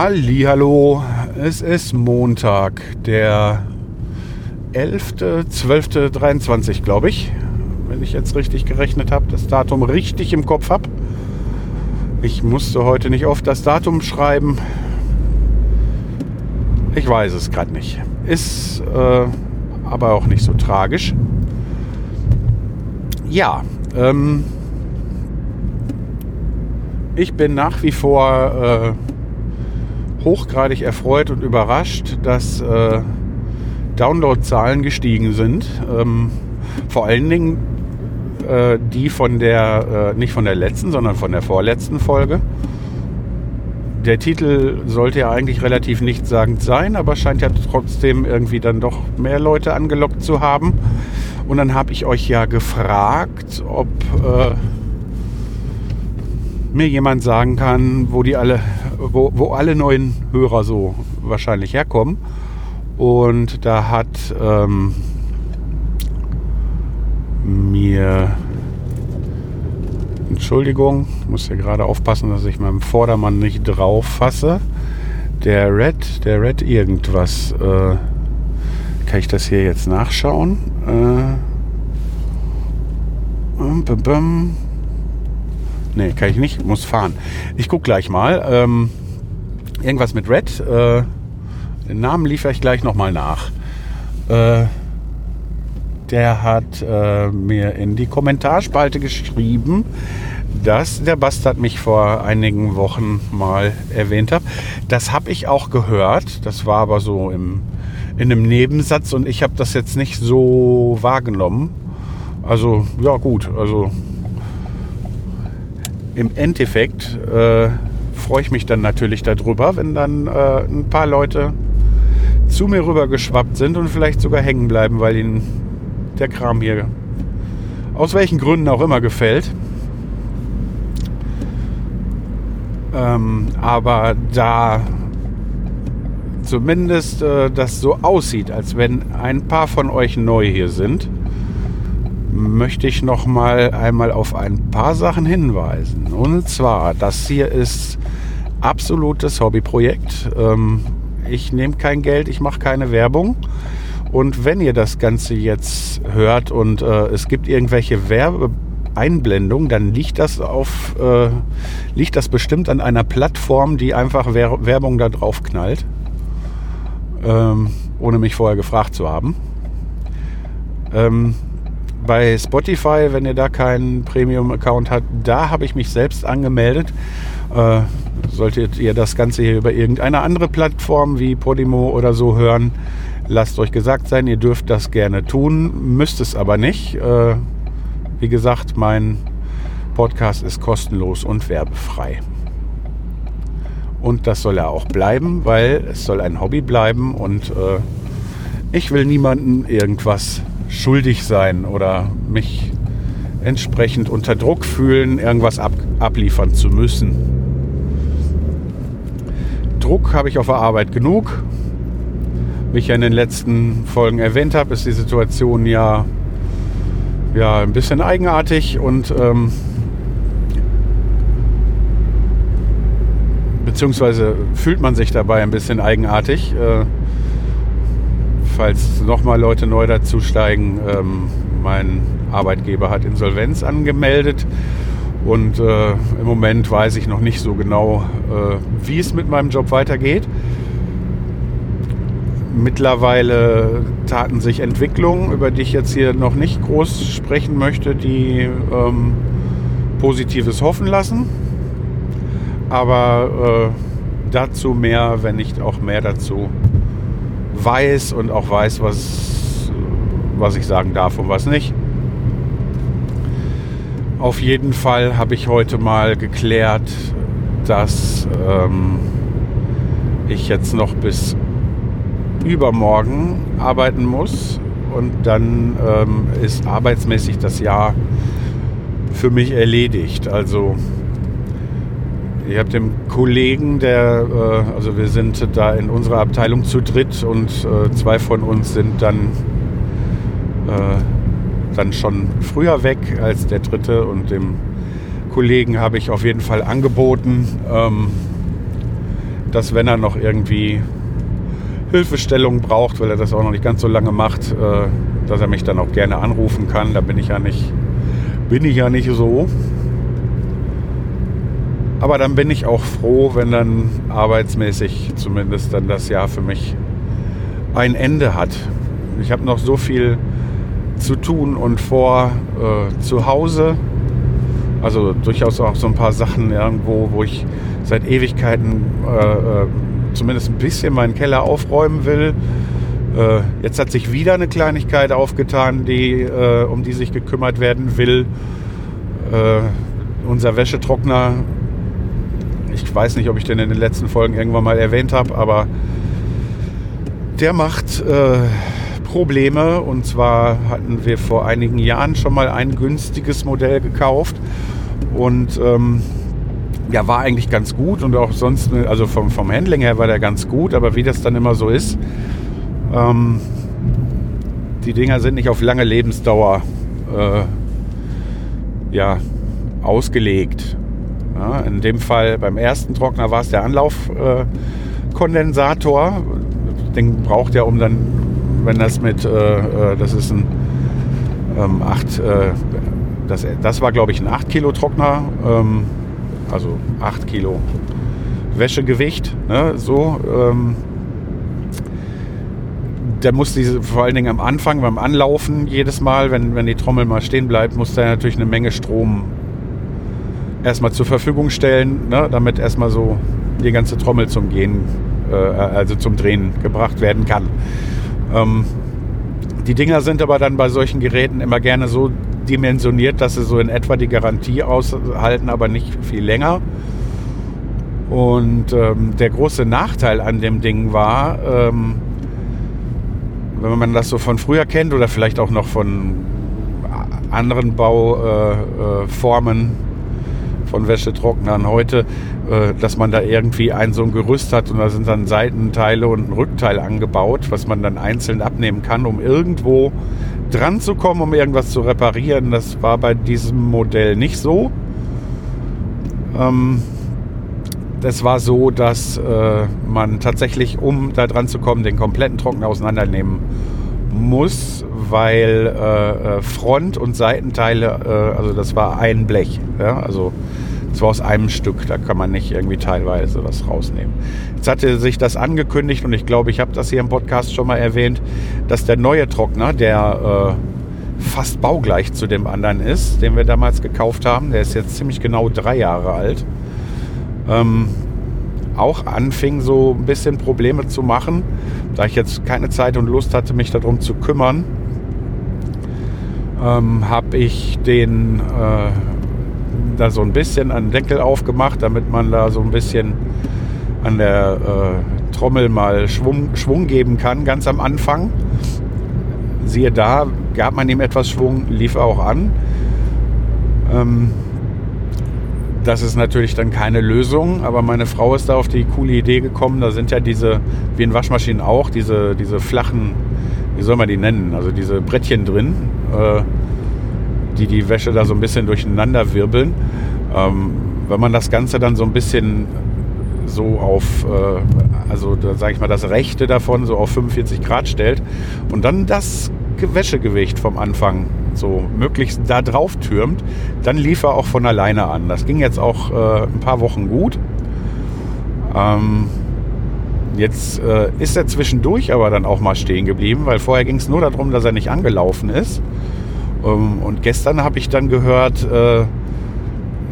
Hallo, es ist Montag, der 11.12.23, glaube ich. Wenn ich jetzt richtig gerechnet habe, das Datum richtig im Kopf habe. Ich musste heute nicht oft das Datum schreiben. Ich weiß es gerade nicht. Ist äh, aber auch nicht so tragisch. Ja, ähm, ich bin nach wie vor äh, hochgradig erfreut und überrascht, dass äh, Downloadzahlen gestiegen sind. Ähm, vor allen Dingen äh, die von der, äh, nicht von der letzten, sondern von der vorletzten Folge. Der Titel sollte ja eigentlich relativ nichtssagend sein, aber scheint ja trotzdem irgendwie dann doch mehr Leute angelockt zu haben. Und dann habe ich euch ja gefragt, ob äh, mir jemand sagen kann, wo die alle, wo, wo alle neuen Hörer so wahrscheinlich herkommen. Und da hat ähm, mir Entschuldigung, muss ja gerade aufpassen, dass ich meinem Vordermann nicht drauf fasse. Der Red, der Red irgendwas. Äh, kann ich das hier jetzt nachschauen? Äh, um, bum, bum. Nee, kann ich nicht, muss fahren. Ich guck gleich mal. Ähm, irgendwas mit Red. Äh, den Namen liefere ich gleich nochmal nach. Äh, der hat äh, mir in die Kommentarspalte geschrieben, dass der Bastard mich vor einigen Wochen mal erwähnt hat. Das habe ich auch gehört. Das war aber so im, in einem Nebensatz und ich habe das jetzt nicht so wahrgenommen. Also ja gut, also im Endeffekt äh, freue ich mich dann natürlich darüber, wenn dann äh, ein paar Leute zu mir rüber geschwappt sind und vielleicht sogar hängen bleiben, weil ihnen der Kram hier aus welchen Gründen auch immer gefällt. Ähm, aber da zumindest äh, das so aussieht, als wenn ein paar von euch neu hier sind, möchte ich noch mal einmal auf ein paar Sachen hinweisen. Und zwar, das hier ist absolutes Hobbyprojekt. Ähm, ich nehme kein Geld, ich mache keine Werbung. Und wenn ihr das Ganze jetzt hört und äh, es gibt irgendwelche Werbeeinblendungen, dann liegt das auf, äh, liegt das bestimmt an einer Plattform, die einfach Wer Werbung da drauf knallt, ähm, ohne mich vorher gefragt zu haben. Ähm, bei Spotify, wenn ihr da keinen Premium-Account habt, da habe ich mich selbst angemeldet. Äh, solltet ihr das Ganze hier über irgendeine andere Plattform wie Podimo oder so hören, lasst euch gesagt sein, ihr dürft das gerne tun, müsst es aber nicht. Äh, wie gesagt, mein Podcast ist kostenlos und werbefrei. Und das soll er auch bleiben, weil es soll ein Hobby bleiben und äh, ich will niemanden irgendwas schuldig sein oder mich entsprechend unter Druck fühlen, irgendwas ab, abliefern zu müssen. Druck habe ich auf der Arbeit genug. Wie ich ja in den letzten Folgen erwähnt habe, ist die Situation ja, ja ein bisschen eigenartig und ähm, beziehungsweise fühlt man sich dabei ein bisschen eigenartig. Äh, falls nochmal Leute neu dazusteigen, ähm, mein Arbeitgeber hat Insolvenz angemeldet und äh, im Moment weiß ich noch nicht so genau, äh, wie es mit meinem Job weitergeht. Mittlerweile taten sich Entwicklungen, über die ich jetzt hier noch nicht groß sprechen möchte, die ähm, Positives hoffen lassen. Aber äh, dazu mehr, wenn nicht auch mehr dazu weiß und auch weiß, was, was ich sagen darf und was nicht. Auf jeden Fall habe ich heute mal geklärt, dass ähm, ich jetzt noch bis übermorgen arbeiten muss und dann ähm, ist arbeitsmäßig das Jahr für mich erledigt. Also ich habe dem Kollegen, der, äh, also wir sind da in unserer Abteilung zu dritt und äh, zwei von uns sind dann, äh, dann schon früher weg als der dritte und dem Kollegen habe ich auf jeden Fall angeboten, ähm, dass wenn er noch irgendwie Hilfestellung braucht, weil er das auch noch nicht ganz so lange macht, äh, dass er mich dann auch gerne anrufen kann. Da bin ich ja nicht, bin ich ja nicht so. Aber dann bin ich auch froh, wenn dann arbeitsmäßig zumindest dann das Jahr für mich ein Ende hat. Ich habe noch so viel zu tun und vor äh, zu Hause. Also durchaus auch so ein paar Sachen irgendwo, wo ich seit Ewigkeiten äh, äh zumindest ein bisschen meinen Keller aufräumen will. Äh, jetzt hat sich wieder eine Kleinigkeit aufgetan, die, äh, um die sich gekümmert werden will. Äh, unser Wäschetrockner, weiß nicht, ob ich den in den letzten Folgen irgendwann mal erwähnt habe, aber der macht äh, Probleme. Und zwar hatten wir vor einigen Jahren schon mal ein günstiges Modell gekauft. Und ähm, ja, war eigentlich ganz gut und auch sonst, also vom, vom Handling her war der ganz gut, aber wie das dann immer so ist, ähm, die Dinger sind nicht auf lange Lebensdauer äh, ja, ausgelegt. Ja, in dem Fall beim ersten Trockner war es der Anlaufkondensator. Äh, Den braucht er, um dann, wenn das mit, äh, äh das ist ein ähm, 8, äh, das, das war glaube ich ein 8 Kilo Trockner. Ähm, also 8 Kilo Wäschegewicht. Ne, so, ähm, der muss diese, vor allen Dingen am Anfang, beim Anlaufen, jedes Mal, wenn, wenn die Trommel mal stehen bleibt, muss der natürlich eine Menge Strom erstmal zur Verfügung stellen, ne, damit erstmal so die ganze Trommel zum Gehen, äh, also zum Drehen gebracht werden kann. Ähm, die Dinger sind aber dann bei solchen Geräten immer gerne so dimensioniert, dass sie so in etwa die Garantie aushalten, aber nicht viel länger. Und ähm, der große Nachteil an dem Ding war, ähm, wenn man das so von früher kennt oder vielleicht auch noch von anderen Bauformen äh, von Wäschetrocknern heute, äh, dass man da irgendwie ein so ein Gerüst hat und da sind dann Seitenteile und ein Rückteil angebaut, was man dann einzeln abnehmen kann, um irgendwo dran zu kommen, um irgendwas zu reparieren. Das war bei diesem Modell nicht so. Ähm, das war so, dass äh, man tatsächlich, um da dran zu kommen, den kompletten Trockner auseinandernehmen muss, weil äh, äh Front- und Seitenteile, äh, also das war ein Blech. Ja? Also zwar aus einem Stück, da kann man nicht irgendwie teilweise was rausnehmen. Jetzt hatte sich das angekündigt und ich glaube, ich habe das hier im Podcast schon mal erwähnt, dass der neue Trockner, der äh, fast baugleich zu dem anderen ist, den wir damals gekauft haben, der ist jetzt ziemlich genau drei Jahre alt, ähm, auch anfing so ein bisschen Probleme zu machen, da ich jetzt keine Zeit und Lust hatte, mich darum zu kümmern, ähm, habe ich den äh, da so ein bisschen einen Deckel aufgemacht, damit man da so ein bisschen an der äh, Trommel mal Schwung, Schwung geben kann, ganz am Anfang. Siehe da, gab man ihm etwas Schwung, lief auch an. Ähm, das ist natürlich dann keine Lösung, aber meine Frau ist da auf die coole Idee gekommen. Da sind ja diese, wie in Waschmaschinen auch, diese, diese flachen, wie soll man die nennen, also diese Brettchen drin. Äh, die die Wäsche da so ein bisschen durcheinander wirbeln. Ähm, wenn man das Ganze dann so ein bisschen so auf, äh, also sage ich mal, das Rechte davon so auf 45 Grad stellt und dann das Wäschegewicht vom Anfang so möglichst da drauf türmt, dann lief er auch von alleine an. Das ging jetzt auch äh, ein paar Wochen gut. Ähm, jetzt äh, ist er zwischendurch aber dann auch mal stehen geblieben, weil vorher ging es nur darum, dass er nicht angelaufen ist. Ähm, und gestern habe ich dann gehört, äh,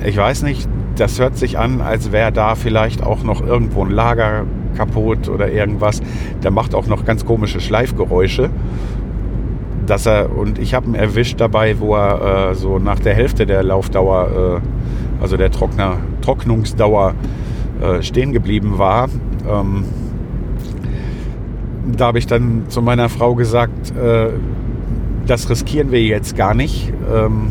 ich weiß nicht, das hört sich an, als wäre da vielleicht auch noch irgendwo ein Lager kaputt oder irgendwas. Der macht auch noch ganz komische Schleifgeräusche. Dass er, und ich habe ihn erwischt dabei, wo er äh, so nach der Hälfte der Laufdauer, äh, also der Trockner, Trocknungsdauer, äh, stehen geblieben war. Ähm, da habe ich dann zu meiner Frau gesagt, äh, das riskieren wir jetzt gar nicht. Ähm,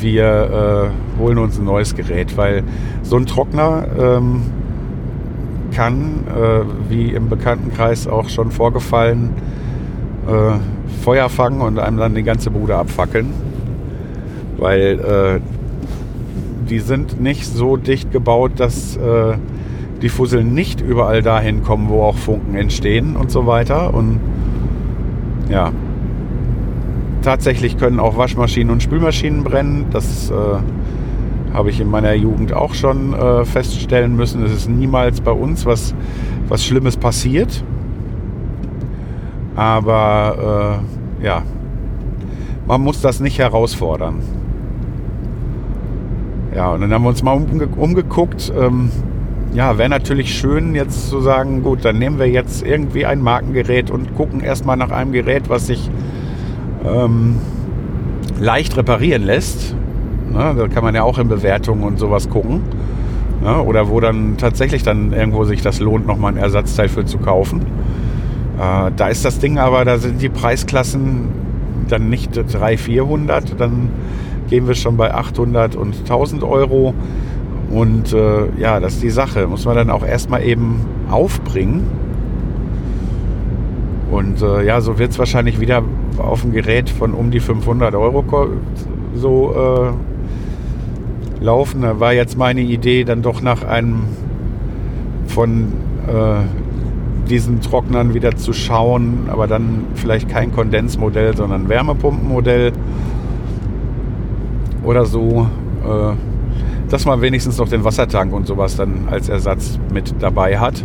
wir äh, holen uns ein neues Gerät, weil so ein Trockner ähm, kann, äh, wie im Bekanntenkreis auch schon vorgefallen, Feuer fangen und einem dann die ganze Bude abfackeln. Weil äh, die sind nicht so dicht gebaut, dass äh, die Fusseln nicht überall dahin kommen, wo auch Funken entstehen und so weiter. Und ja, tatsächlich können auch Waschmaschinen und Spülmaschinen brennen. Das äh, habe ich in meiner Jugend auch schon äh, feststellen müssen. Es ist niemals bei uns was, was Schlimmes passiert. Aber äh, ja, man muss das nicht herausfordern. Ja, und dann haben wir uns mal umge umgeguckt. Ähm, ja, wäre natürlich schön, jetzt zu sagen, gut, dann nehmen wir jetzt irgendwie ein Markengerät und gucken erstmal nach einem Gerät, was sich ähm, leicht reparieren lässt. Ne, da kann man ja auch in Bewertungen und sowas gucken. Ne, oder wo dann tatsächlich dann irgendwo sich das lohnt, nochmal ein Ersatzteil für zu kaufen. Äh, da ist das Ding aber, da sind die Preisklassen dann nicht 300, 400, dann gehen wir schon bei 800 und 1000 Euro. Und äh, ja, das ist die Sache. Muss man dann auch erstmal eben aufbringen. Und äh, ja, so wird es wahrscheinlich wieder auf ein Gerät von um die 500 Euro so äh, laufen. Da war jetzt meine Idee, dann doch nach einem von äh, diesen Trocknern wieder zu schauen, aber dann vielleicht kein Kondensmodell, sondern Wärmepumpenmodell oder so. Äh, dass man wenigstens noch den Wassertank und sowas dann als Ersatz mit dabei hat.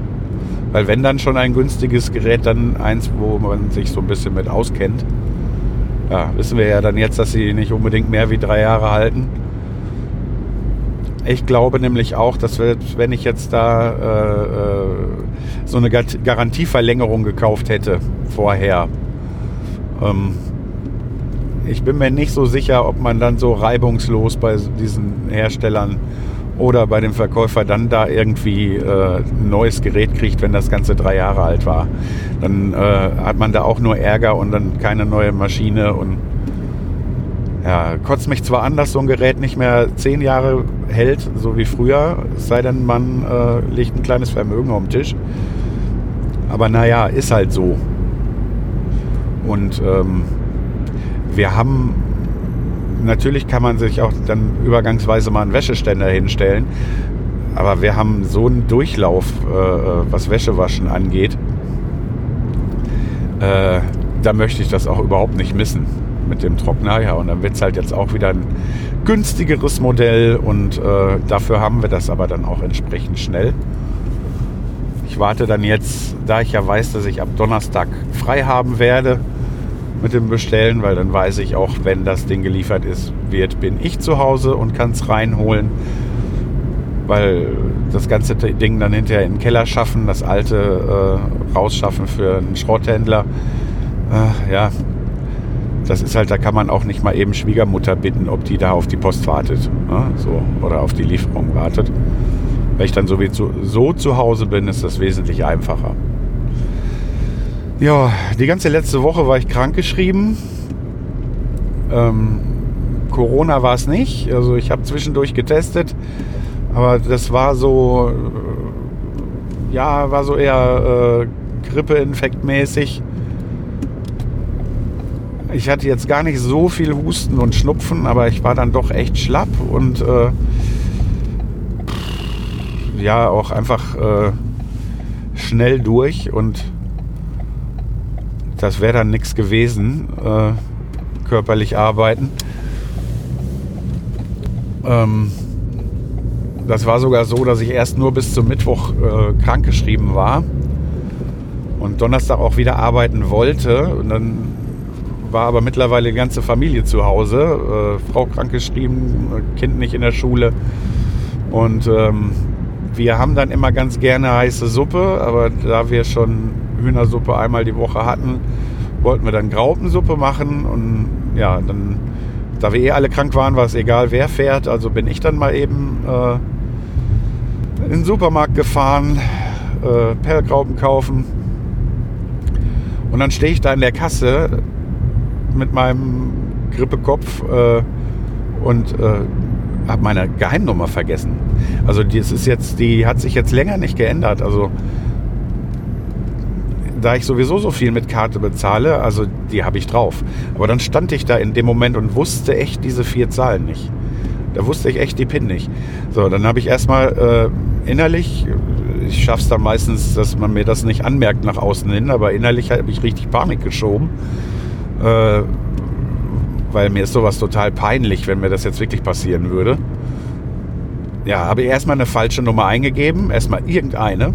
Weil wenn dann schon ein günstiges Gerät, dann eins, wo man sich so ein bisschen mit auskennt. Ja, wissen wir ja dann jetzt, dass sie nicht unbedingt mehr wie drei Jahre halten. Ich glaube nämlich auch, dass wir, wenn ich jetzt da äh, äh so eine Garantieverlängerung gekauft hätte vorher, ähm, ich bin mir nicht so sicher, ob man dann so reibungslos bei diesen Herstellern oder bei dem Verkäufer dann da irgendwie äh, ein neues Gerät kriegt, wenn das Ganze drei Jahre alt war. Dann äh, hat man da auch nur Ärger und dann keine neue Maschine und ja, kotzt mich zwar an, dass so ein Gerät nicht mehr zehn Jahre hält, so wie früher, es sei denn, man äh, legt ein kleines Vermögen auf den Tisch. Aber naja, ist halt so. Und ähm, wir haben, natürlich kann man sich auch dann übergangsweise mal einen Wäscheständer hinstellen, aber wir haben so einen Durchlauf, äh, was Wäschewaschen angeht. Äh, da möchte ich das auch überhaupt nicht missen mit dem Trockner. Ja, und dann wird es halt jetzt auch wieder ein günstigeres Modell und äh, dafür haben wir das aber dann auch entsprechend schnell. Ich warte dann jetzt, da ich ja weiß, dass ich ab Donnerstag frei haben werde, mit dem Bestellen, weil dann weiß ich auch, wenn das Ding geliefert ist, wird, bin ich zu Hause und kann es reinholen. Weil das ganze Ding dann hinterher in den Keller schaffen, das alte äh, rausschaffen für einen Schrotthändler. Äh, ja, das ist halt, da kann man auch nicht mal eben Schwiegermutter bitten, ob die da auf die Post wartet. Ne? So, oder auf die Lieferung wartet. Wenn ich dann sowieso so zu Hause bin, ist das wesentlich einfacher. Ja, die ganze letzte Woche war ich krankgeschrieben. Ähm, Corona war es nicht. Also ich habe zwischendurch getestet, aber das war so, äh, ja, war so eher äh, Grippeinfektmäßig. Ich hatte jetzt gar nicht so viel Husten und Schnupfen, aber ich war dann doch echt schlapp und äh, ja, auch einfach äh, schnell durch und das wäre dann nichts gewesen, äh, körperlich arbeiten. Ähm, das war sogar so, dass ich erst nur bis zum Mittwoch äh, krankgeschrieben war und Donnerstag auch wieder arbeiten wollte. Und dann war aber mittlerweile die ganze Familie zu Hause, äh, Frau krankgeschrieben, Kind nicht in der Schule. Und ähm, wir haben dann immer ganz gerne heiße Suppe, aber da wir schon Hühnersuppe einmal die Woche hatten, wollten wir dann Graupensuppe machen und ja, dann, da wir eh alle krank waren, war es egal, wer fährt. Also bin ich dann mal eben in den Supermarkt gefahren, äh, Perlgraupen kaufen. Und dann stehe ich da in der Kasse mit meinem Grippekopf äh, und äh, habe meine Geheimnummer vergessen. Also die ist jetzt, die hat sich jetzt länger nicht geändert. Also da ich sowieso so viel mit Karte bezahle, also die habe ich drauf. Aber dann stand ich da in dem Moment und wusste echt diese vier Zahlen nicht. Da wusste ich echt die PIN nicht. So, dann habe ich erstmal äh, innerlich, ich schaffe es dann meistens, dass man mir das nicht anmerkt nach außen hin, aber innerlich habe ich richtig Panik geschoben. Äh, weil mir ist sowas total peinlich, wenn mir das jetzt wirklich passieren würde. Ja, habe ich erstmal eine falsche Nummer eingegeben, erstmal irgendeine.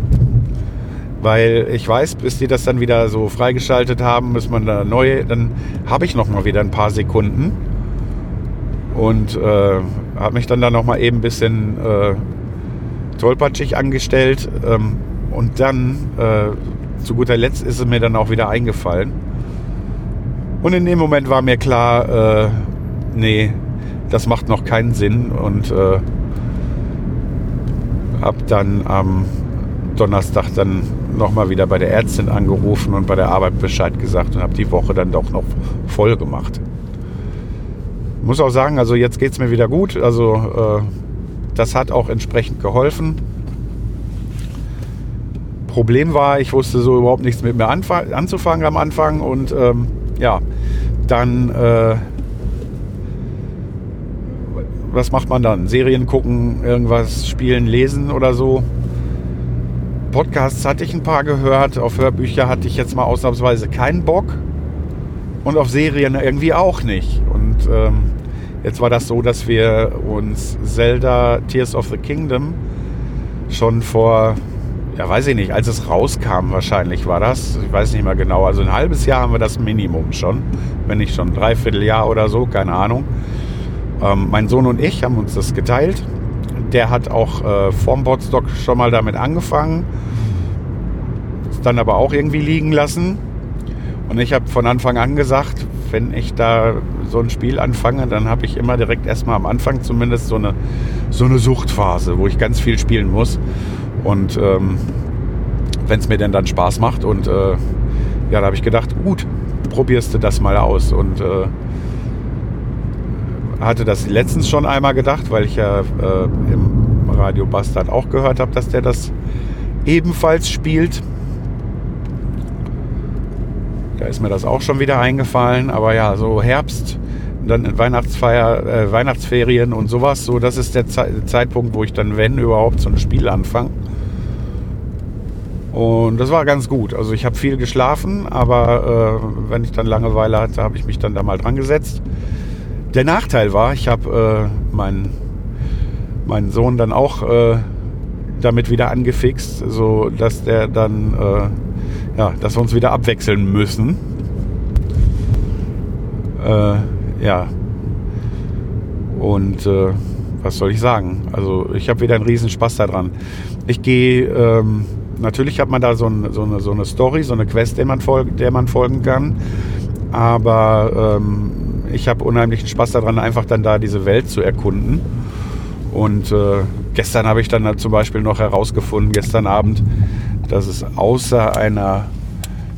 Weil ich weiß, bis die das dann wieder so freigeschaltet haben, muss man da neu, dann habe ich noch mal wieder ein paar Sekunden. Und äh, habe mich dann da noch mal eben ein bisschen äh, tollpatschig angestellt ähm, und dann äh, zu guter Letzt ist es mir dann auch wieder eingefallen und in dem Moment war mir klar, äh, nee, das macht noch keinen Sinn und äh, habe dann am Donnerstag dann nochmal wieder bei der Ärztin angerufen und bei der Arbeit Bescheid gesagt und habe die Woche dann doch noch voll gemacht. Muss auch sagen, also jetzt geht es mir wieder gut. Also äh, das hat auch entsprechend geholfen. Problem war, ich wusste so überhaupt nichts mit mir anzufangen am Anfang und ähm, ja, dann äh, was macht man dann? Serien gucken, irgendwas spielen, lesen oder so? Podcasts hatte ich ein paar gehört, auf Hörbücher hatte ich jetzt mal ausnahmsweise keinen Bock und auf Serien irgendwie auch nicht. Und ähm, jetzt war das so, dass wir uns Zelda Tears of the Kingdom schon vor, ja weiß ich nicht, als es rauskam wahrscheinlich war das, ich weiß nicht mehr genau, also ein halbes Jahr haben wir das Minimum schon, wenn nicht schon ein Dreivierteljahr oder so, keine Ahnung. Ähm, mein Sohn und ich haben uns das geteilt der hat auch äh, vorm Botstock schon mal damit angefangen, ist dann aber auch irgendwie liegen lassen. Und ich habe von Anfang an gesagt, wenn ich da so ein Spiel anfange, dann habe ich immer direkt erstmal am Anfang zumindest so eine, so eine Suchtphase, wo ich ganz viel spielen muss. Und ähm, wenn es mir denn dann Spaß macht und äh, ja, da habe ich gedacht, gut, probierst du das mal aus. Und äh, hatte das letztens schon einmal gedacht, weil ich ja äh, im Radio Bastard auch gehört habe, dass der das ebenfalls spielt. Da ist mir das auch schon wieder eingefallen. Aber ja, so Herbst, dann Weihnachtsfeier, äh, Weihnachtsferien und sowas, so das ist der Ze Zeitpunkt, wo ich dann, wenn überhaupt, so ein Spiel anfange. Und das war ganz gut. Also ich habe viel geschlafen, aber äh, wenn ich dann Langeweile hatte, habe ich mich dann da mal dran gesetzt. Der Nachteil war, ich habe äh, meinen, meinen Sohn dann auch äh, damit wieder angefixt, so dass der dann, äh, ja, dass wir uns wieder abwechseln müssen. Äh, ja. Und äh, was soll ich sagen? Also ich habe wieder einen riesen Spaß daran. Ich gehe, ähm, natürlich hat man da so, ein, so, eine, so eine Story, so eine Quest, der man, folg, der man folgen kann. Aber ähm, ich habe unheimlichen Spaß daran, einfach dann da diese Welt zu erkunden. Und äh, gestern habe ich dann zum Beispiel noch herausgefunden, gestern Abend, dass es außer einer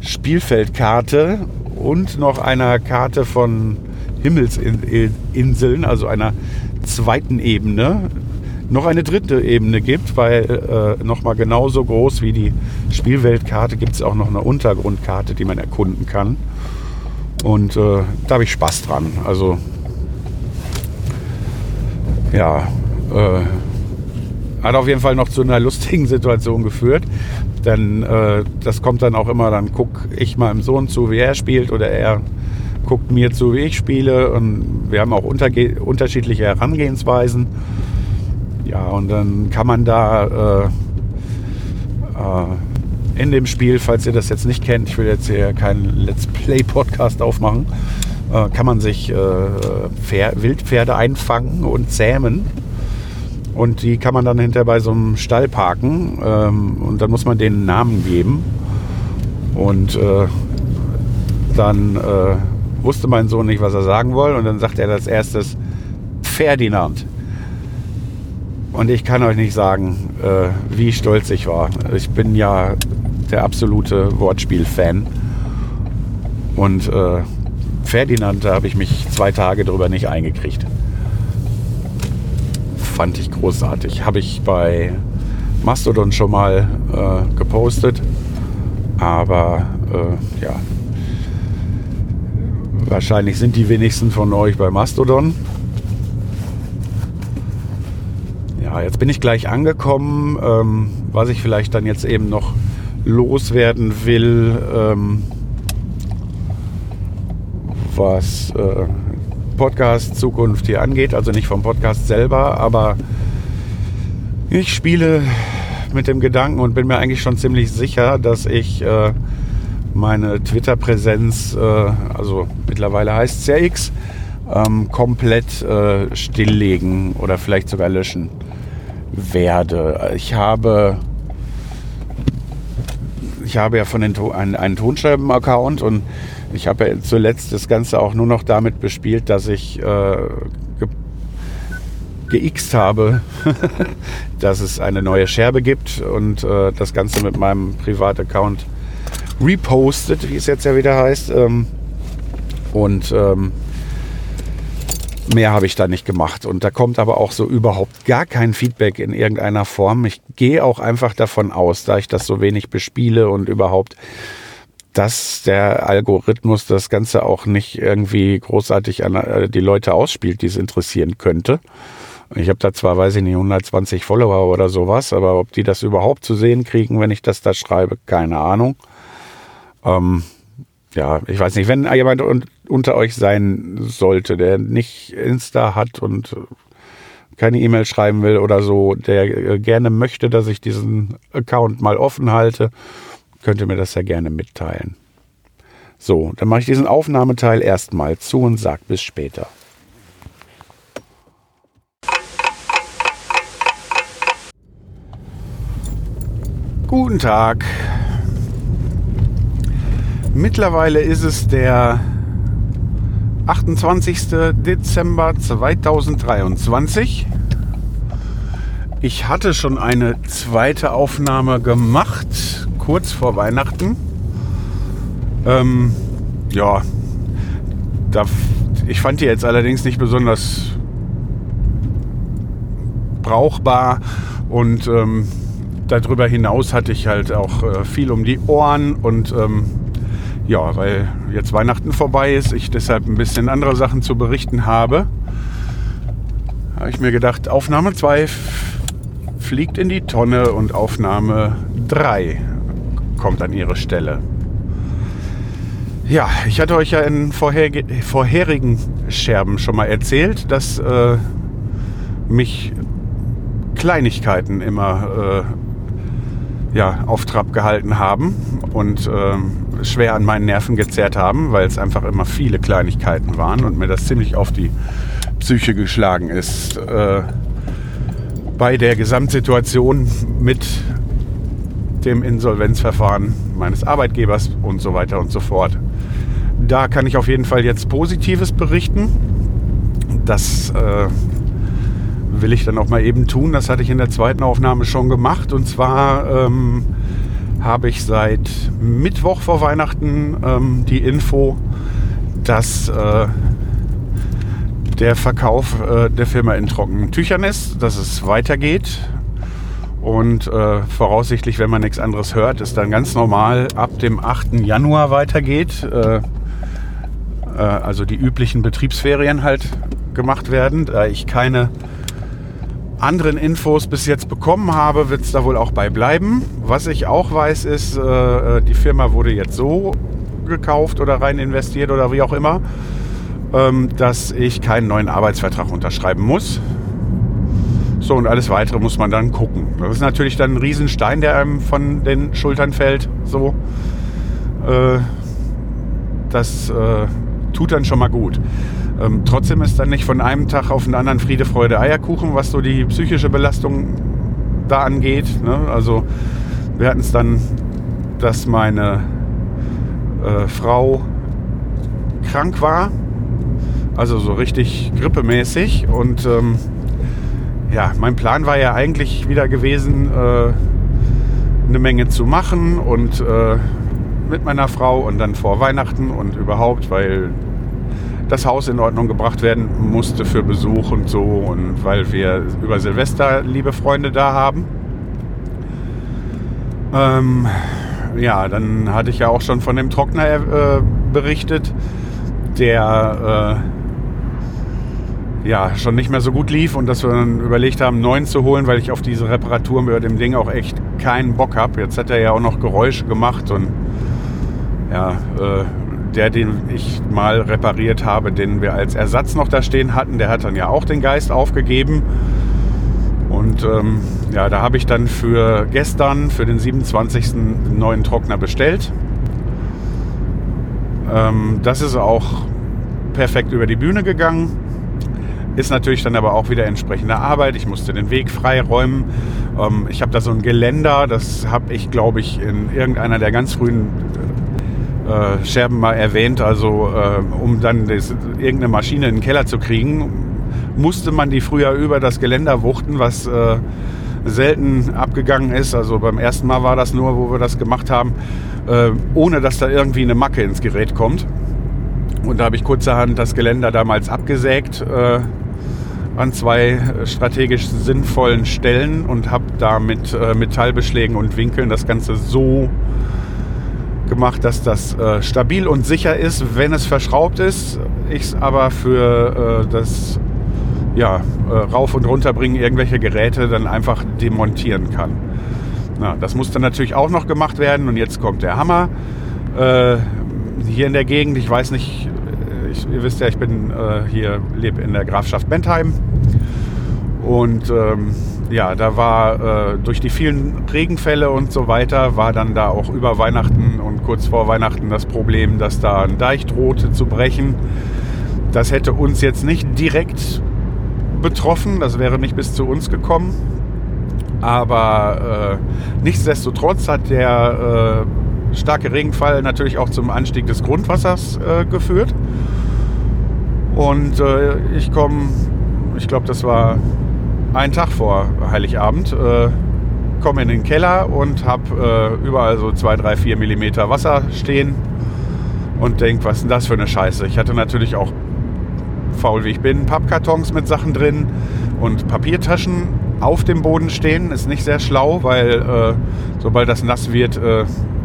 Spielfeldkarte und noch einer Karte von Himmelsinseln, also einer zweiten Ebene, noch eine dritte Ebene gibt, weil äh, nochmal genauso groß wie die Spielweltkarte gibt es auch noch eine Untergrundkarte, die man erkunden kann. Und äh, da habe ich Spaß dran. Also ja, äh, hat auf jeden Fall noch zu einer lustigen Situation geführt. Denn äh, das kommt dann auch immer, dann gucke ich meinem Sohn zu, wie er spielt oder er guckt mir zu, wie ich spiele. Und wir haben auch unterschiedliche Herangehensweisen. Ja, und dann kann man da äh, äh, in dem Spiel, falls ihr das jetzt nicht kennt, ich will jetzt hier keinen Let's Play Podcast aufmachen, äh, kann man sich äh, Wildpferde einfangen und zähmen. Und die kann man dann hinterher bei so einem Stall parken ähm, und dann muss man denen einen Namen geben. Und äh, dann äh, wusste mein Sohn nicht, was er sagen wollte und dann sagt er als erstes Ferdinand. Und ich kann euch nicht sagen, äh, wie stolz ich war. Ich bin ja der absolute Wortspiel-Fan. Und äh, Ferdinand, da habe ich mich zwei Tage drüber nicht eingekriegt. Fand ich großartig. Habe ich bei Mastodon schon mal äh, gepostet. Aber äh, ja, wahrscheinlich sind die wenigsten von euch bei Mastodon. Ja, jetzt bin ich gleich angekommen. Ähm, was ich vielleicht dann jetzt eben noch loswerden will, ähm, was äh, Podcast Zukunft hier angeht. Also nicht vom Podcast selber, aber ich spiele mit dem Gedanken und bin mir eigentlich schon ziemlich sicher, dass ich äh, meine Twitter-Präsenz, äh, also mittlerweile heißt es ja X, ähm, komplett äh, stilllegen oder vielleicht sogar löschen werde. Ich habe ich habe ja von den einen, einen Tonschreiben-Account und ich habe ja zuletzt das Ganze auch nur noch damit bespielt, dass ich äh, ge geixt habe, dass es eine neue Scherbe gibt und äh, das Ganze mit meinem Privataccount repostet, wie es jetzt ja wieder heißt. Ähm, und ähm, mehr habe ich da nicht gemacht. Und da kommt aber auch so überhaupt gar kein Feedback in irgendeiner Form. Ich gehe auch einfach davon aus, da ich das so wenig bespiele und überhaupt, dass der Algorithmus das Ganze auch nicht irgendwie großartig an äh, die Leute ausspielt, die es interessieren könnte. Ich habe da zwar, weiß ich nicht, 120 Follower oder sowas, aber ob die das überhaupt zu sehen kriegen, wenn ich das da schreibe, keine Ahnung. Ähm, ja, ich weiß nicht, wenn jemand unter euch sein sollte, der nicht Insta hat und keine E-Mail schreiben will oder so, der äh, gerne möchte, dass ich diesen Account mal offen halte, könnt ihr mir das ja gerne mitteilen. So, dann mache ich diesen Aufnahmeteil erstmal zu und sage bis später. Guten Tag. Mittlerweile ist es der 28. Dezember 2023. Ich hatte schon eine zweite Aufnahme gemacht, kurz vor Weihnachten. Ähm, ja, da, ich fand die jetzt allerdings nicht besonders brauchbar und ähm, darüber hinaus hatte ich halt auch äh, viel um die Ohren und ähm, ja, weil jetzt Weihnachten vorbei ist, ich deshalb ein bisschen andere Sachen zu berichten habe, habe ich mir gedacht, Aufnahme 2 fliegt in die Tonne und Aufnahme 3 kommt an ihre Stelle. Ja, ich hatte euch ja in vorherigen Scherben schon mal erzählt, dass äh, mich Kleinigkeiten immer äh, ja, auf Trab gehalten haben und äh, schwer an meinen Nerven gezerrt haben, weil es einfach immer viele Kleinigkeiten waren und mir das ziemlich auf die Psyche geschlagen ist. Äh, bei der Gesamtsituation mit dem Insolvenzverfahren meines Arbeitgebers und so weiter und so fort. Da kann ich auf jeden Fall jetzt Positives berichten. Das äh, will ich dann auch mal eben tun. Das hatte ich in der zweiten Aufnahme schon gemacht. Und zwar ähm, habe ich seit Mittwoch vor Weihnachten ähm, die Info, dass äh, der Verkauf äh, der Firma in trockenen Tüchern ist, dass es weitergeht. Und äh, voraussichtlich, wenn man nichts anderes hört, ist dann ganz normal ab dem 8. Januar weitergeht. Äh, äh, also die üblichen Betriebsferien halt gemacht werden. Da ich keine anderen Infos bis jetzt bekommen habe, wird es da wohl auch bei bleiben. Was ich auch weiß, ist, äh, äh, die Firma wurde jetzt so gekauft oder rein investiert oder wie auch immer, ähm, dass ich keinen neuen Arbeitsvertrag unterschreiben muss. So, und alles weitere muss man dann gucken. Das ist natürlich dann ein Riesenstein, der einem von den Schultern fällt. So. Äh, das äh, tut dann schon mal gut. Ähm, trotzdem ist dann nicht von einem Tag auf den anderen Friede, Freude, Eierkuchen, was so die psychische Belastung da angeht. Ne? Also wir hatten es dann, dass meine äh, Frau krank war, also so richtig grippemäßig und ähm, ja, mein Plan war ja eigentlich wieder gewesen, äh, eine Menge zu machen und äh, mit meiner Frau und dann vor Weihnachten und überhaupt, weil das Haus in Ordnung gebracht werden musste für Besuch und so und weil wir über Silvester liebe Freunde da haben. Ähm, ja, dann hatte ich ja auch schon von dem Trockner äh, berichtet, der äh, ja schon nicht mehr so gut lief und dass wir dann überlegt haben, neuen zu holen, weil ich auf diese Reparaturen bei dem Ding auch echt keinen Bock habe. Jetzt hat er ja auch noch Geräusche gemacht und ja, äh, der, den ich mal repariert habe, den wir als Ersatz noch da stehen hatten, der hat dann ja auch den Geist aufgegeben. Und ähm, ja, da habe ich dann für gestern, für den 27. einen neuen Trockner bestellt. Ähm, das ist auch perfekt über die Bühne gegangen. Ist natürlich dann aber auch wieder entsprechende Arbeit. Ich musste den Weg freiräumen. Ähm, ich habe da so ein Geländer, das habe ich, glaube ich, in irgendeiner der ganz frühen äh, Scherben mal erwähnt. Also äh, um dann das, irgendeine Maschine in den Keller zu kriegen, musste man die früher über das Geländer wuchten, was äh, selten abgegangen ist. Also beim ersten Mal war das nur, wo wir das gemacht haben, äh, ohne dass da irgendwie eine Macke ins Gerät kommt. Und da habe ich kurzerhand das Geländer damals abgesägt äh, an zwei strategisch sinnvollen Stellen und habe da mit Metallbeschlägen und Winkeln das Ganze so gemacht, dass das äh, stabil und sicher ist, wenn es verschraubt ist. Ich es aber für äh, das ja, äh, rauf und runterbringen irgendwelche Geräte dann einfach demontieren kann. Na, das muss dann natürlich auch noch gemacht werden und jetzt kommt der Hammer. Äh, hier in der Gegend, ich weiß nicht, äh, ich, ihr wisst ja, ich bin hier, lebe in der Grafschaft Bentheim und ähm, ja, da war äh, durch die vielen Regenfälle und so weiter, war dann da auch über Weihnachten und kurz vor Weihnachten das Problem, dass da ein Deich drohte zu brechen. Das hätte uns jetzt nicht direkt betroffen, das wäre nicht bis zu uns gekommen. Aber äh, nichtsdestotrotz hat der äh, starke Regenfall natürlich auch zum Anstieg des Grundwassers äh, geführt. Und äh, ich komme, ich glaube, das war einen Tag vor Heiligabend, äh, komme in den Keller und habe äh, überall so 2, 3, 4 Millimeter Wasser stehen und denke, was ist denn das für eine Scheiße? Ich hatte natürlich auch, faul wie ich bin, Pappkartons mit Sachen drin und Papiertaschen auf dem Boden stehen. Ist nicht sehr schlau, weil äh, sobald das nass wird, äh,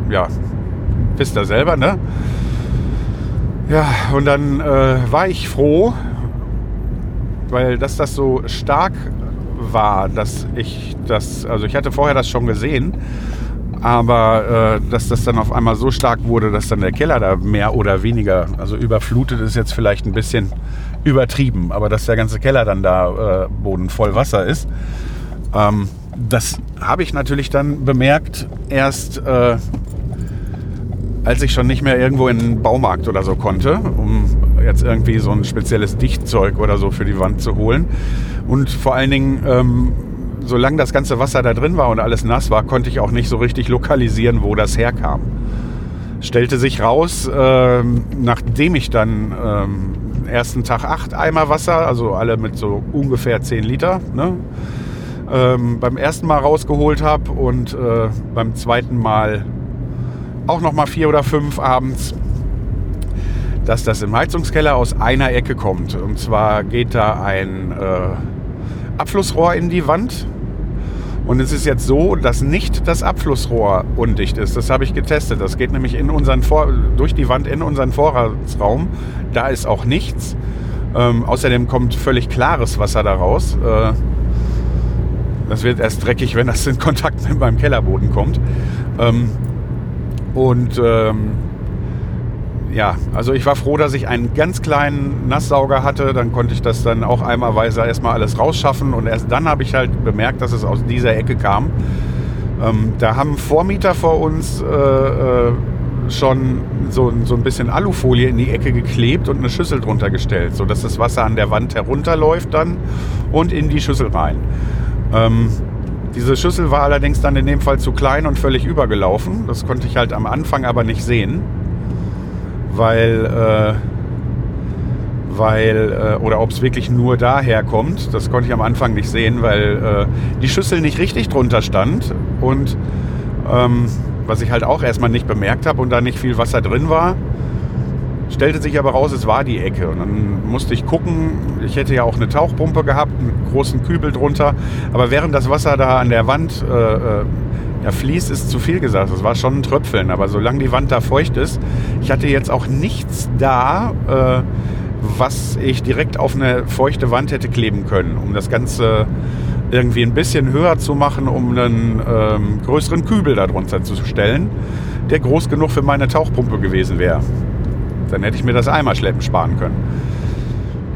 ja, wisst ihr selber, ne? Ja, und dann äh, war ich froh, weil dass das so stark war, dass ich das, also ich hatte vorher das schon gesehen, aber äh, dass das dann auf einmal so stark wurde, dass dann der Keller da mehr oder weniger, also überflutet ist jetzt vielleicht ein bisschen übertrieben, aber dass der ganze Keller dann da äh, Boden voll Wasser ist, ähm, das habe ich natürlich dann bemerkt. Erst, äh, als ich schon nicht mehr irgendwo in den Baumarkt oder so konnte, um jetzt irgendwie so ein spezielles Dichtzeug oder so für die Wand zu holen. Und vor allen Dingen, ähm, solange das ganze Wasser da drin war und alles nass war, konnte ich auch nicht so richtig lokalisieren, wo das herkam. Stellte sich raus, ähm, nachdem ich dann ähm, ersten Tag acht Eimer Wasser, also alle mit so ungefähr 10 Liter, ne, ähm, beim ersten Mal rausgeholt habe und äh, beim zweiten Mal auch noch mal vier oder fünf abends, dass das im Heizungskeller aus einer Ecke kommt. Und zwar geht da ein äh, Abflussrohr in die Wand. Und es ist jetzt so, dass nicht das Abflussrohr undicht ist. Das habe ich getestet. Das geht nämlich in unseren Vor durch die Wand in unseren Vorratsraum. Da ist auch nichts. Ähm, außerdem kommt völlig klares Wasser daraus. Äh, das wird erst dreckig, wenn das in Kontakt mit meinem Kellerboden kommt. Ähm, und ähm, ja, also ich war froh, dass ich einen ganz kleinen Nasssauger hatte. Dann konnte ich das dann auch einmalweise erstmal alles rausschaffen. Und erst dann habe ich halt bemerkt, dass es aus dieser Ecke kam. Ähm, da haben Vormieter vor uns äh, äh, schon so, so ein bisschen Alufolie in die Ecke geklebt und eine Schüssel drunter gestellt, sodass das Wasser an der Wand herunterläuft dann und in die Schüssel rein. Ähm, diese Schüssel war allerdings dann in dem Fall zu klein und völlig übergelaufen. Das konnte ich halt am Anfang aber nicht sehen weil, äh, weil äh, oder ob es wirklich nur daher kommt. Das konnte ich am Anfang nicht sehen, weil äh, die Schüssel nicht richtig drunter stand und ähm, was ich halt auch erstmal nicht bemerkt habe und da nicht viel Wasser drin war. Stellte sich aber raus, es war die Ecke. Und dann musste ich gucken. Ich hätte ja auch eine Tauchpumpe gehabt, einen großen Kübel drunter. Aber während das Wasser da an der Wand äh, äh ja, fließt, ist zu viel gesagt. Es war schon ein Tröpfeln. Aber solange die Wand da feucht ist, ich hatte jetzt auch nichts da, äh, was ich direkt auf eine feuchte Wand hätte kleben können, um das Ganze irgendwie ein bisschen höher zu machen, um einen ähm, größeren Kübel darunter zu stellen, der groß genug für meine Tauchpumpe gewesen wäre. Dann hätte ich mir das Eimerschleppen sparen können.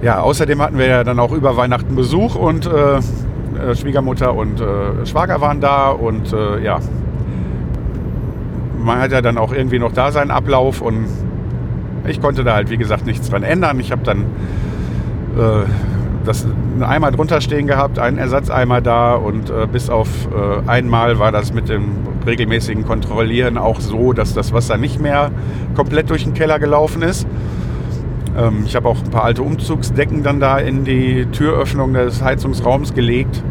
Ja, außerdem hatten wir ja dann auch über Weihnachten Besuch und äh, äh Schwiegermutter und äh, Schwager waren da und äh, ja, man hat ja dann auch irgendwie noch da seinen Ablauf und ich konnte da halt wie gesagt nichts dran ändern. Ich habe dann äh, das einen Eimer drunter stehen gehabt, einen Ersatzeimer da und äh, bis auf äh, einmal war das mit dem regelmäßigen Kontrollieren auch so, dass das Wasser nicht mehr komplett durch den Keller gelaufen ist. Ähm, ich habe auch ein paar alte Umzugsdecken dann da in die Türöffnung des Heizungsraums gelegt,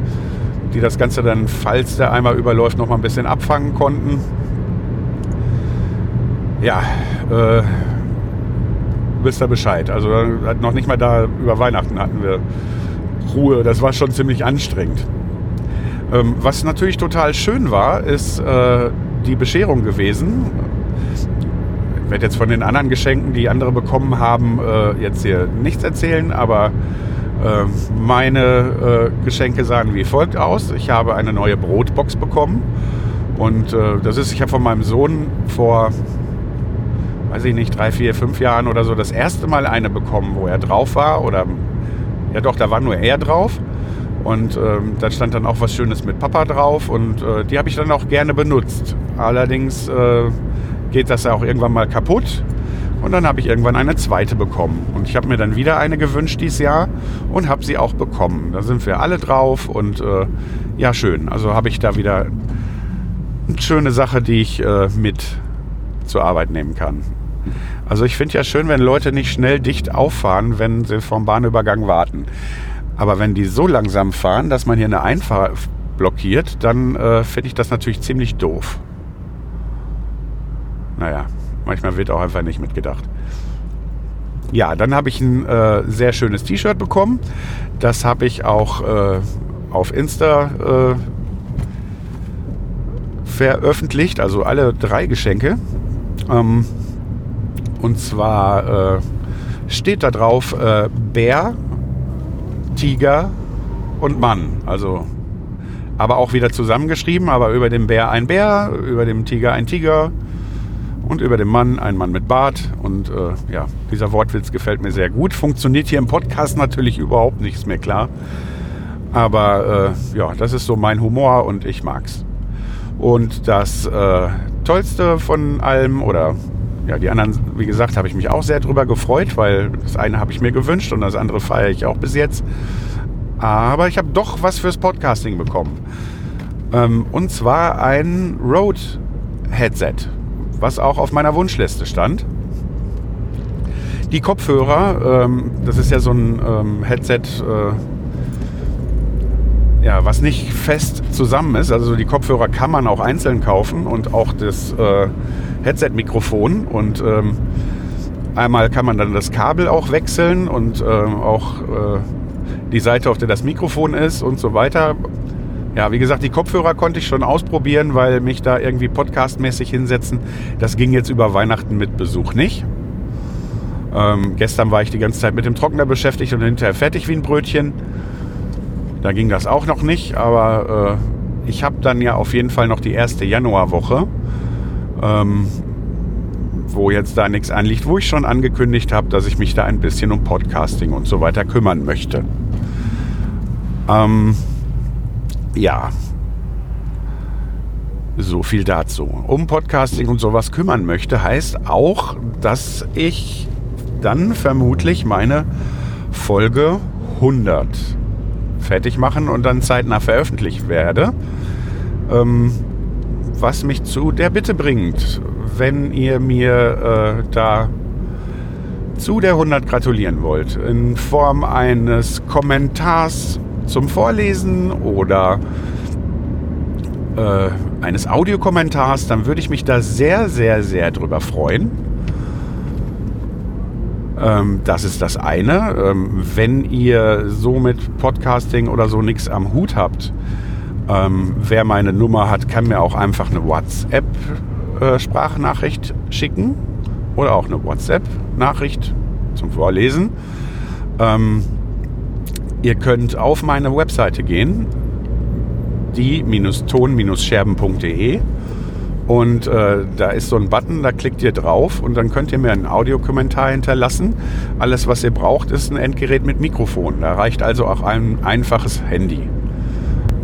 die das Ganze dann, falls der Eimer überläuft, noch mal ein bisschen abfangen konnten. Ja, äh, wisst ihr Bescheid. Also noch nicht mal da über Weihnachten hatten wir Ruhe. Das war schon ziemlich anstrengend. Ähm, was natürlich total schön war, ist äh, die Bescherung gewesen. Ich werde jetzt von den anderen Geschenken, die andere bekommen haben, äh, jetzt hier nichts erzählen, aber äh, meine äh, Geschenke sahen wie folgt aus. Ich habe eine neue Brotbox bekommen und äh, das ist, ich habe von meinem Sohn vor weiß ich nicht, drei, vier, fünf Jahren oder so das erste Mal eine bekommen, wo er drauf war. Oder ja doch, da war nur er drauf. Und ähm, da stand dann auch was Schönes mit Papa drauf und äh, die habe ich dann auch gerne benutzt. Allerdings äh, geht das ja auch irgendwann mal kaputt und dann habe ich irgendwann eine zweite bekommen. Und ich habe mir dann wieder eine gewünscht dieses Jahr und habe sie auch bekommen. Da sind wir alle drauf und äh, ja, schön. Also habe ich da wieder eine schöne Sache, die ich äh, mit zur Arbeit nehmen kann. Also ich finde ja schön, wenn Leute nicht schnell dicht auffahren, wenn sie vom Bahnübergang warten. Aber wenn die so langsam fahren, dass man hier eine Einfahrt blockiert, dann äh, finde ich das natürlich ziemlich doof. Naja, manchmal wird auch einfach nicht mitgedacht. Ja, dann habe ich ein äh, sehr schönes T-Shirt bekommen. Das habe ich auch äh, auf Insta äh, veröffentlicht, also alle drei Geschenke. Ähm, und zwar äh, steht da drauf äh, Bär, Tiger und Mann. Also, aber auch wieder zusammengeschrieben, aber über dem Bär ein Bär, über dem Tiger ein Tiger und über dem Mann ein Mann mit Bart. Und äh, ja, dieser Wortwitz gefällt mir sehr gut. Funktioniert hier im Podcast natürlich überhaupt nichts mehr klar. Aber äh, ja, das ist so mein Humor und ich mag's. Und das äh, Tollste von allem oder ja, die anderen, wie gesagt, habe ich mich auch sehr drüber gefreut, weil das eine habe ich mir gewünscht und das andere feiere ich auch bis jetzt. Aber ich habe doch was fürs Podcasting bekommen. Ähm, und zwar ein Rode-Headset, was auch auf meiner Wunschliste stand. Die Kopfhörer, ähm, das ist ja so ein ähm, Headset, äh, ja, was nicht fest zusammen ist. Also die Kopfhörer kann man auch einzeln kaufen und auch das äh, Headset-Mikrofon und ähm, einmal kann man dann das Kabel auch wechseln und ähm, auch äh, die Seite, auf der das Mikrofon ist und so weiter. Ja, wie gesagt, die Kopfhörer konnte ich schon ausprobieren, weil mich da irgendwie podcastmäßig hinsetzen. Das ging jetzt über Weihnachten mit Besuch nicht. Ähm, gestern war ich die ganze Zeit mit dem Trockner beschäftigt und hinterher fertig wie ein Brötchen. Da ging das auch noch nicht, aber äh, ich habe dann ja auf jeden Fall noch die erste Januarwoche ähm, wo jetzt da nichts anliegt, wo ich schon angekündigt habe, dass ich mich da ein bisschen um Podcasting und so weiter kümmern möchte. Ähm, ja, so viel dazu. Um Podcasting und sowas kümmern möchte, heißt auch, dass ich dann vermutlich meine Folge 100 fertig machen und dann zeitnah veröffentlicht werde. Ähm, was mich zu der Bitte bringt, wenn ihr mir äh, da zu der 100 gratulieren wollt, in Form eines Kommentars zum Vorlesen oder äh, eines Audiokommentars, dann würde ich mich da sehr, sehr, sehr drüber freuen. Ähm, das ist das eine. Ähm, wenn ihr so mit Podcasting oder so nichts am Hut habt, ähm, wer meine Nummer hat, kann mir auch einfach eine WhatsApp-Sprachnachricht äh, schicken oder auch eine WhatsApp-Nachricht zum Vorlesen. Ähm, ihr könnt auf meine Webseite gehen, die-ton-scherben.de und äh, da ist so ein Button, da klickt ihr drauf und dann könnt ihr mir einen Audiokommentar hinterlassen. Alles, was ihr braucht, ist ein Endgerät mit Mikrofon. Da reicht also auch ein einfaches Handy.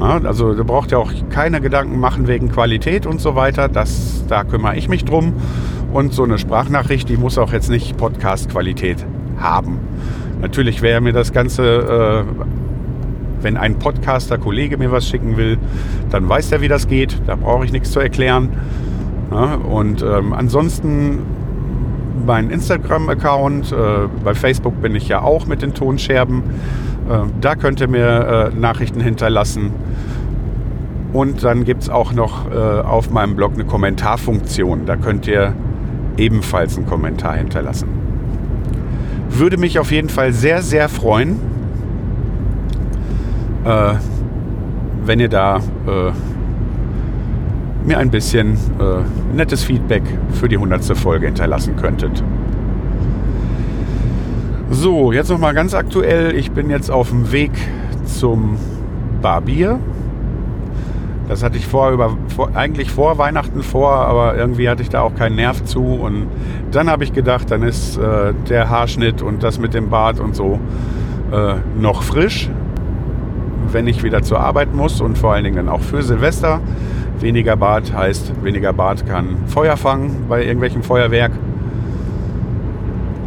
Also da braucht ihr auch keine Gedanken machen wegen Qualität und so weiter. Das, da kümmere ich mich drum. Und so eine Sprachnachricht, die muss auch jetzt nicht Podcast-Qualität haben. Natürlich wäre mir das Ganze, äh, wenn ein Podcaster-Kollege mir was schicken will, dann weiß er, wie das geht. Da brauche ich nichts zu erklären. Ja, und ähm, ansonsten mein Instagram-Account, äh, bei Facebook bin ich ja auch mit den Tonscherben. Äh, da könnt ihr mir äh, Nachrichten hinterlassen. Und dann gibt es auch noch äh, auf meinem Blog eine Kommentarfunktion. Da könnt ihr ebenfalls einen Kommentar hinterlassen. Würde mich auf jeden Fall sehr, sehr freuen, äh, wenn ihr da mir ein bisschen nettes Feedback für die 100. Folge hinterlassen könntet. So, jetzt nochmal ganz aktuell. Ich bin jetzt auf dem Weg zum Barbier. Das hatte ich vor, über, vor, eigentlich vor Weihnachten vor, aber irgendwie hatte ich da auch keinen Nerv zu. Und dann habe ich gedacht, dann ist äh, der Haarschnitt und das mit dem Bart und so äh, noch frisch, wenn ich wieder zur Arbeit muss und vor allen Dingen auch für Silvester. Weniger Bart heißt, weniger Bart kann Feuer fangen bei irgendwelchem Feuerwerk.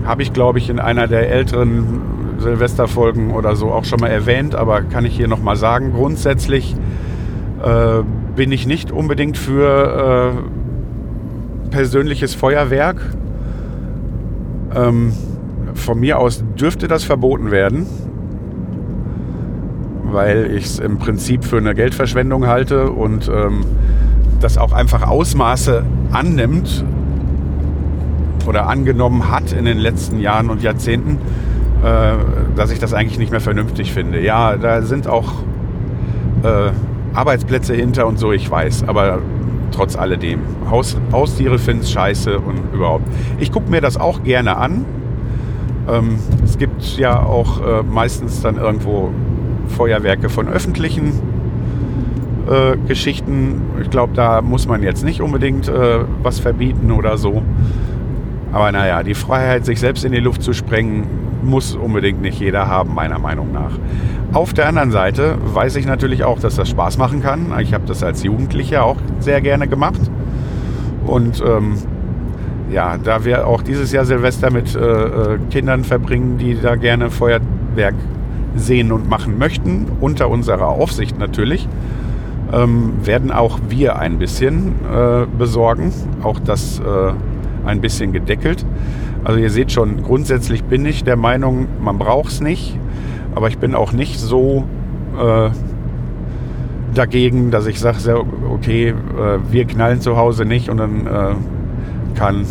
Habe ich, glaube ich, in einer der älteren Silvesterfolgen oder so auch schon mal erwähnt, aber kann ich hier nochmal sagen. Grundsätzlich äh, bin ich nicht unbedingt für äh, persönliches Feuerwerk. Ähm, von mir aus dürfte das verboten werden, weil ich es im Prinzip für eine Geldverschwendung halte und ähm, das auch einfach Ausmaße annimmt oder angenommen hat in den letzten Jahren und Jahrzehnten, äh, dass ich das eigentlich nicht mehr vernünftig finde. Ja, da sind auch äh, Arbeitsplätze hinter und so, ich weiß, aber trotz alledem. Haus, Haustiere finden es scheiße und überhaupt. Ich gucke mir das auch gerne an. Ähm, es gibt ja auch äh, meistens dann irgendwo Feuerwerke von öffentlichen äh, Geschichten. Ich glaube, da muss man jetzt nicht unbedingt äh, was verbieten oder so. Aber naja, die Freiheit, sich selbst in die Luft zu sprengen, muss unbedingt nicht jeder haben, meiner Meinung nach. Auf der anderen Seite weiß ich natürlich auch, dass das Spaß machen kann. Ich habe das als Jugendlicher auch sehr gerne gemacht. Und ähm, ja, da wir auch dieses Jahr Silvester mit äh, äh, Kindern verbringen, die da gerne Feuerwerk sehen und machen möchten, unter unserer Aufsicht natürlich, ähm, werden auch wir ein bisschen äh, besorgen. Auch das äh, ein bisschen gedeckelt. Also ihr seht schon, grundsätzlich bin ich der Meinung, man braucht es nicht. Aber ich bin auch nicht so äh, dagegen, dass ich sage, okay, äh, wir knallen zu Hause nicht und dann äh, kann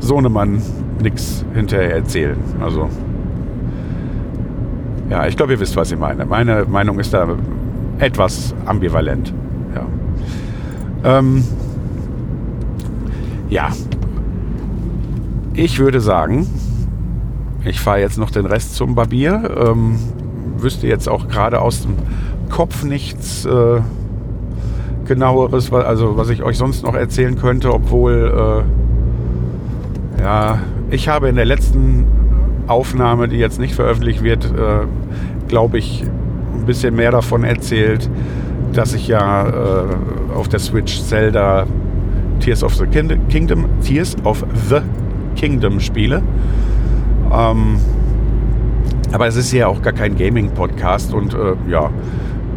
Sohnemann nichts hinterher erzählen. Also ja, ich glaube, ihr wisst, was ich meine. Meine Meinung ist da etwas ambivalent. Ja, ähm, ja. Ich würde sagen, ich fahre jetzt noch den Rest zum Barbier. Ähm, wüsste jetzt auch gerade aus dem Kopf nichts äh, genaueres, also was ich euch sonst noch erzählen könnte, obwohl äh, ja, ich habe in der letzten Aufnahme, die jetzt nicht veröffentlicht wird, äh, glaube ich, ein bisschen mehr davon erzählt, dass ich ja äh, auf der Switch Zelda Tears of the Kingdom, Tears of the Kingdom spiele. Ähm, aber es ist ja auch gar kein Gaming-Podcast und äh, ja,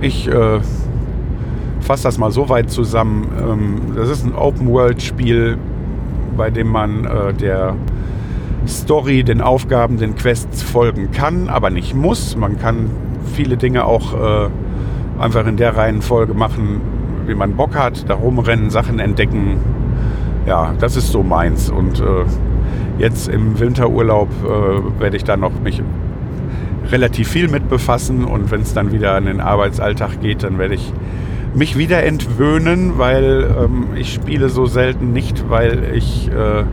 ich äh, fasse das mal so weit zusammen. Ähm, das ist ein Open-World-Spiel, bei dem man äh, der Story, den Aufgaben, den Quests folgen kann, aber nicht muss. Man kann viele Dinge auch äh, einfach in der Reihenfolge machen, wie man Bock hat, da rumrennen, Sachen entdecken. Ja, das ist so meins. Und äh, jetzt im Winterurlaub äh, werde ich da noch mich relativ viel mit befassen und wenn es dann wieder an den Arbeitsalltag geht, dann werde ich mich wieder entwöhnen, weil ähm, ich spiele so selten nicht, weil ich äh,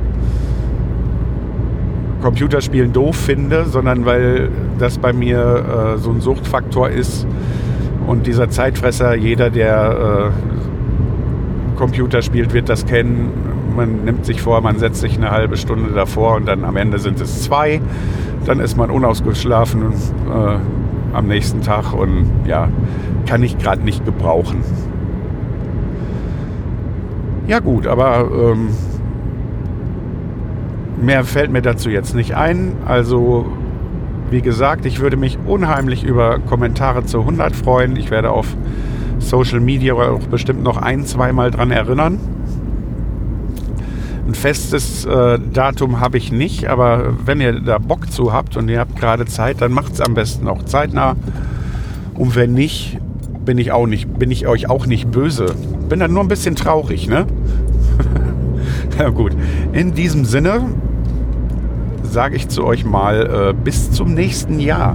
Computerspielen doof finde, sondern weil das bei mir äh, so ein Suchtfaktor ist und dieser Zeitfresser, jeder, der äh, Computer spielt, wird das kennen. Man nimmt sich vor, man setzt sich eine halbe Stunde davor und dann am Ende sind es zwei. Dann ist man unausgeschlafen äh, am nächsten Tag und ja, kann ich gerade nicht gebrauchen. Ja gut, aber ähm, mehr fällt mir dazu jetzt nicht ein. Also wie gesagt, ich würde mich unheimlich über Kommentare zu 100 freuen. Ich werde auf Social Media auch bestimmt noch ein, zweimal dran erinnern. Ein festes äh, Datum habe ich nicht, aber wenn ihr da Bock zu habt und ihr habt gerade Zeit, dann macht es am besten auch zeitnah. Und wenn nicht, bin ich auch nicht, bin ich euch auch nicht böse. Bin dann nur ein bisschen traurig, ne? Na gut. In diesem Sinne sage ich zu euch mal äh, bis zum nächsten Jahr.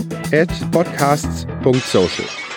at podcasts.social.